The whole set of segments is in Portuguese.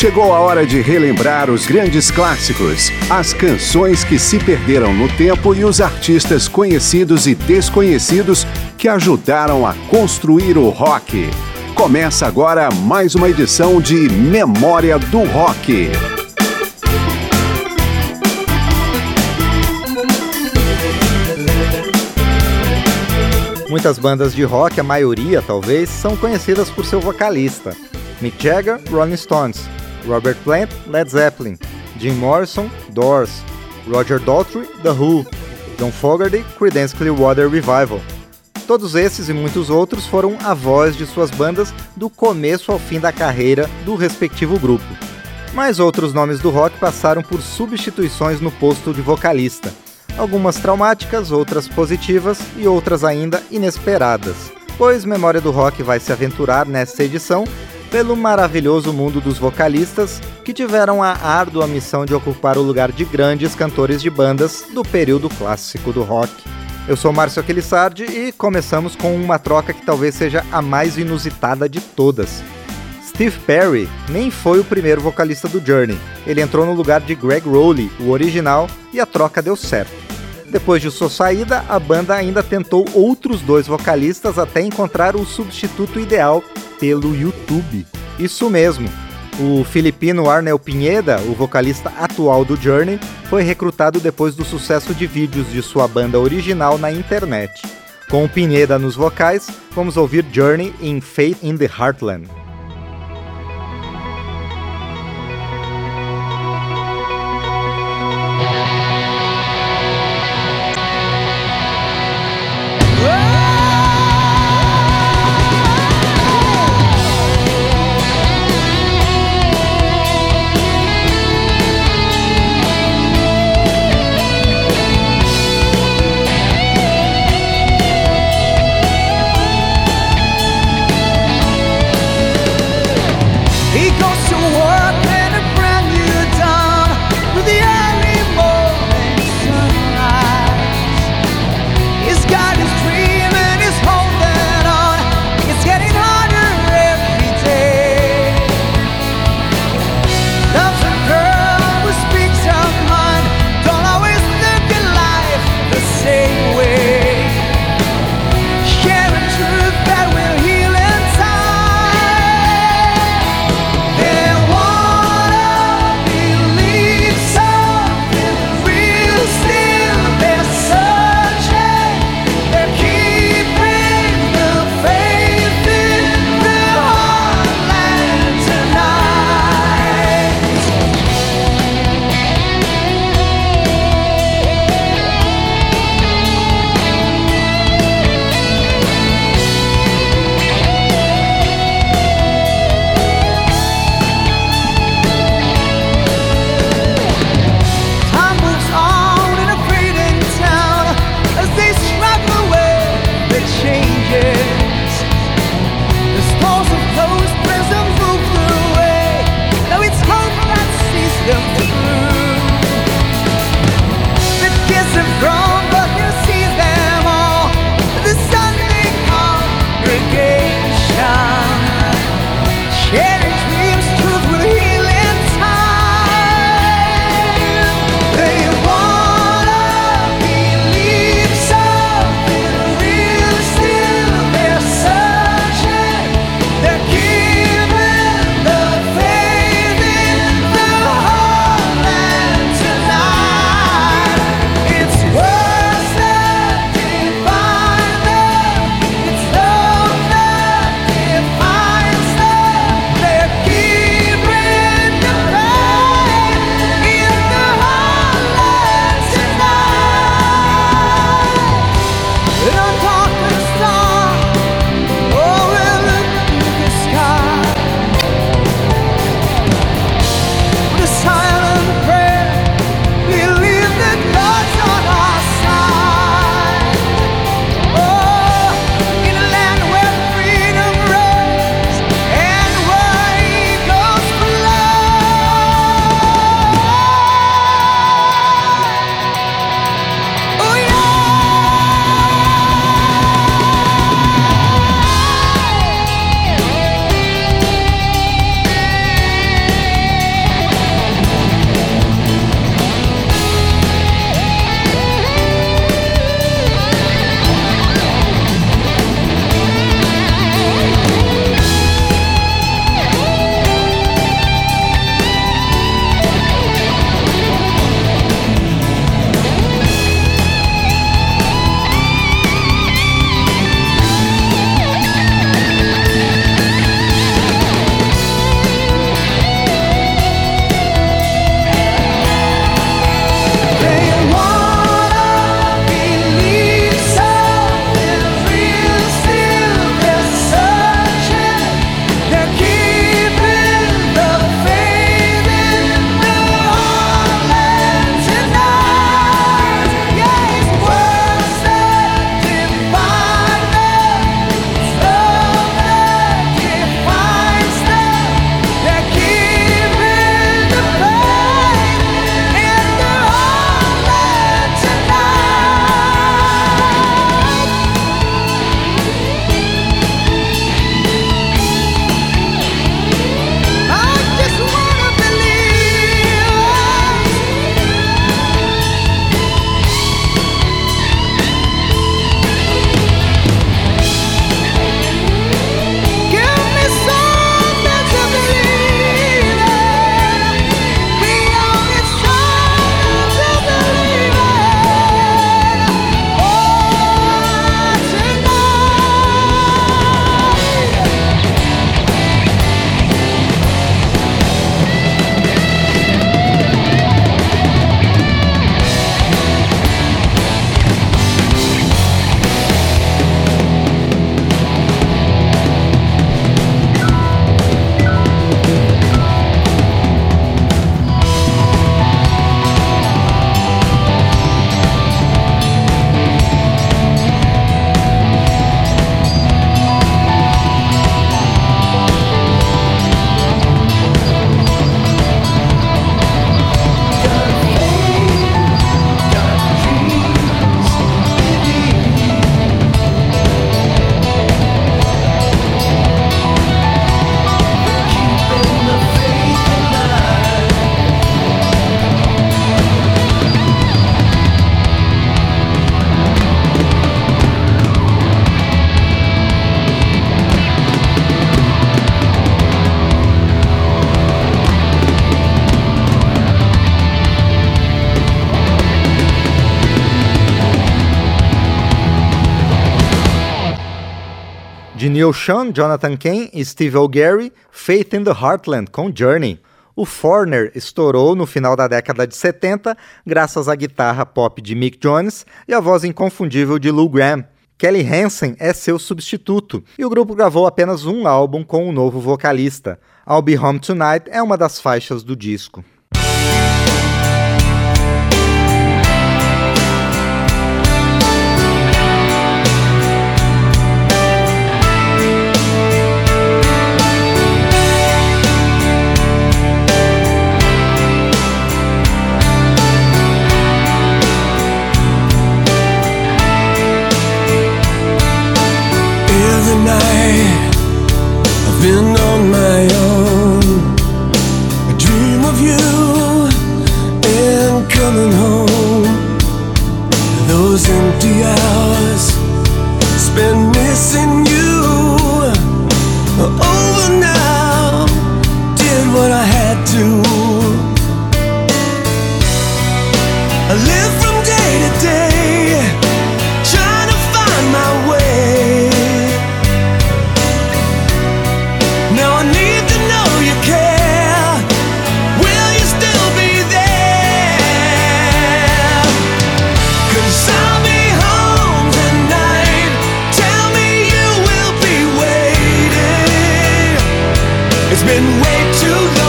Chegou a hora de relembrar os grandes clássicos, as canções que se perderam no tempo e os artistas conhecidos e desconhecidos que ajudaram a construir o rock. Começa agora mais uma edição de Memória do Rock. Muitas bandas de rock, a maioria talvez, são conhecidas por seu vocalista. Mick Jagger, Rolling Stones, Robert Plant, Led Zeppelin, Jim Morrison, Doors, Roger Daltrey, The Who, John Fogerty, Creedence Clearwater Revival. Todos esses e muitos outros foram a voz de suas bandas do começo ao fim da carreira do respectivo grupo. Mas outros nomes do rock passaram por substituições no posto de vocalista algumas traumáticas, outras positivas e outras ainda inesperadas. Pois Memória do Rock vai se aventurar nesta edição pelo maravilhoso mundo dos vocalistas que tiveram a árdua missão de ocupar o lugar de grandes cantores de bandas do período clássico do rock. Eu sou Márcio Aquilissardi e começamos com uma troca que talvez seja a mais inusitada de todas. Steve Perry nem foi o primeiro vocalista do Journey. Ele entrou no lugar de Greg Rowley, o original, e a troca deu certo. Depois de sua saída, a banda ainda tentou outros dois vocalistas até encontrar o substituto ideal pelo YouTube. Isso mesmo. O filipino Arnel Pineda, o vocalista atual do Journey, foi recrutado depois do sucesso de vídeos de sua banda original na internet. Com o Pineda nos vocais, vamos ouvir Journey em Faith in the Heartland. Neil Sean, Jonathan Kane e Steve O'Gary, Faith in the Heartland com Journey. O Foreigner estourou no final da década de 70 graças à guitarra pop de Mick Jones e a voz inconfundível de Lou Gramm. Kelly Hansen é seu substituto e o grupo gravou apenas um álbum com o um novo vocalista. I'll Be Home Tonight é uma das faixas do disco. Hours spent missing you. It's been way too long.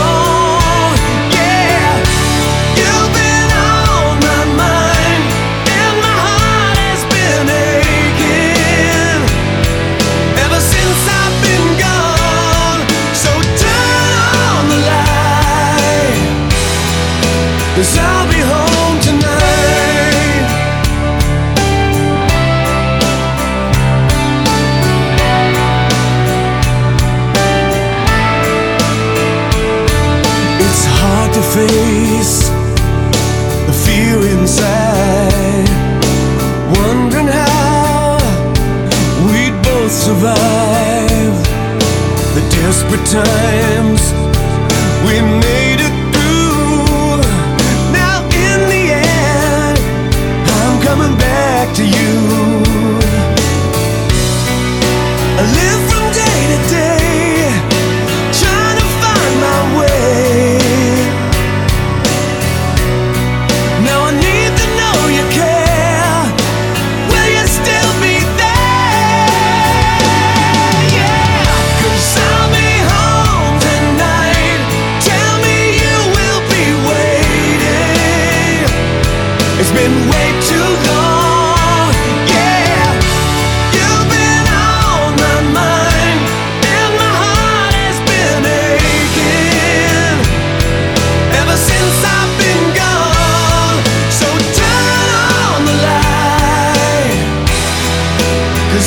face the fear inside, wondering how we'd both survive the desperate times we made it through. Now, in the end, I'm coming back to you.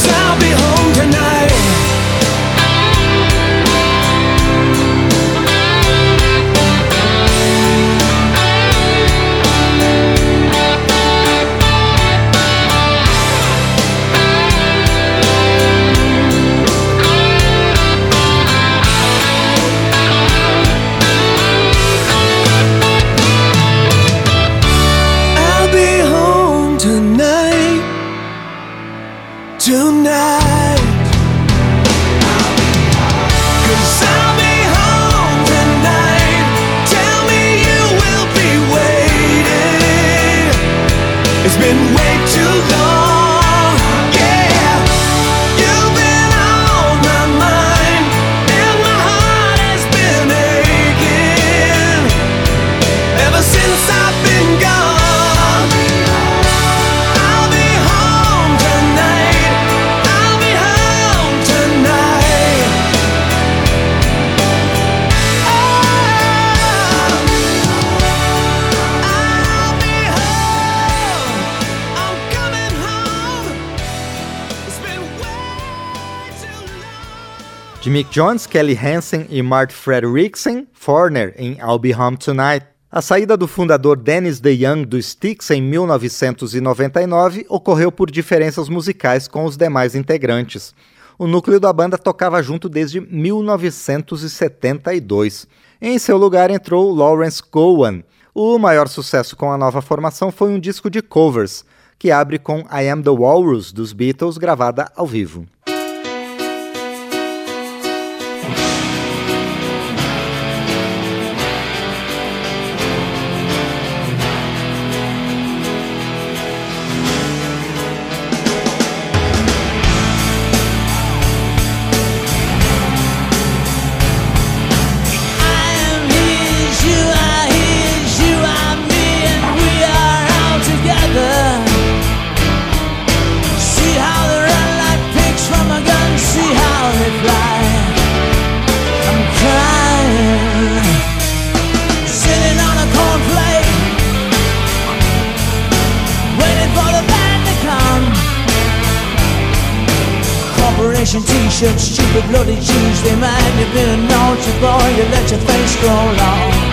I'll be home. Cause I De Mick Jones, Kelly Hansen e Mart Frederiksen, Forner em I'll Be Home Tonight. A saída do fundador Dennis DeYoung do Styx em 1999 ocorreu por diferenças musicais com os demais integrantes. O núcleo da banda tocava junto desde 1972. Em seu lugar entrou Lawrence Gowan. O maior sucesso com a nova formação foi um disco de covers, que abre com I Am the Walrus dos Beatles, gravada ao vivo. T-shirts, stupid bloody shoes Remind you been a naughty boy. You let your face grow long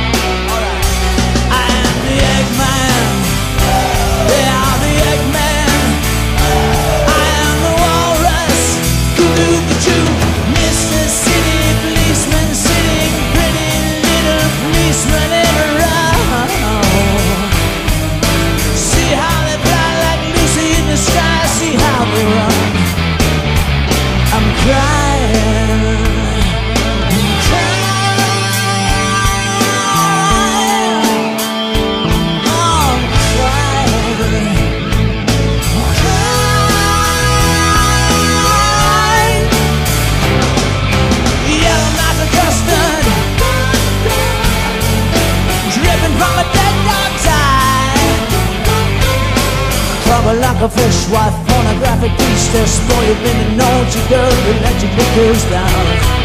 A fishwife, pornographic beast, exploited women, known girl. dirty, let your knickers down.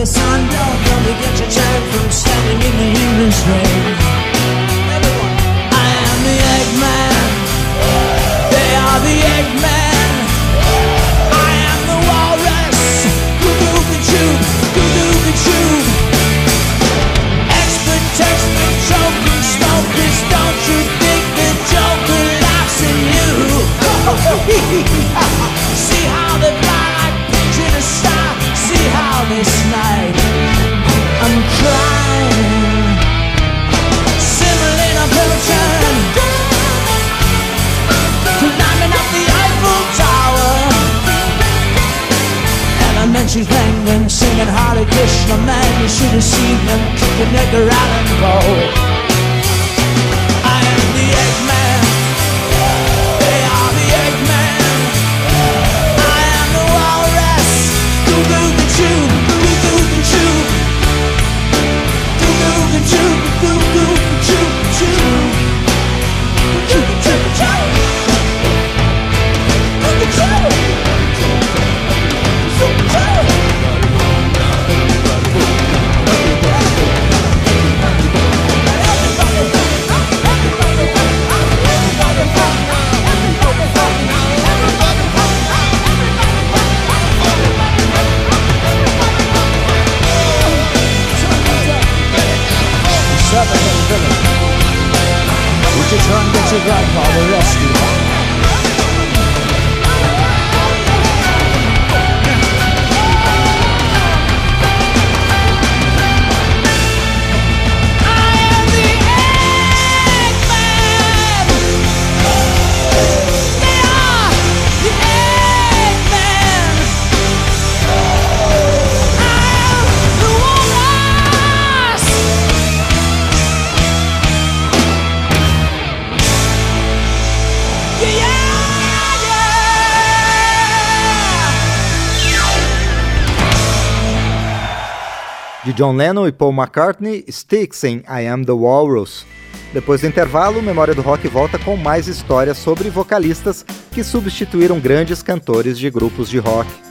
The sun don't come, you get your turn from standing in the English rain. I am the Eggman. They are the Eggman. should I call the rescue? De John Lennon e Paul McCartney, Sticks em I Am the Walrus. Depois do intervalo, Memória do Rock volta com mais histórias sobre vocalistas que substituíram grandes cantores de grupos de rock.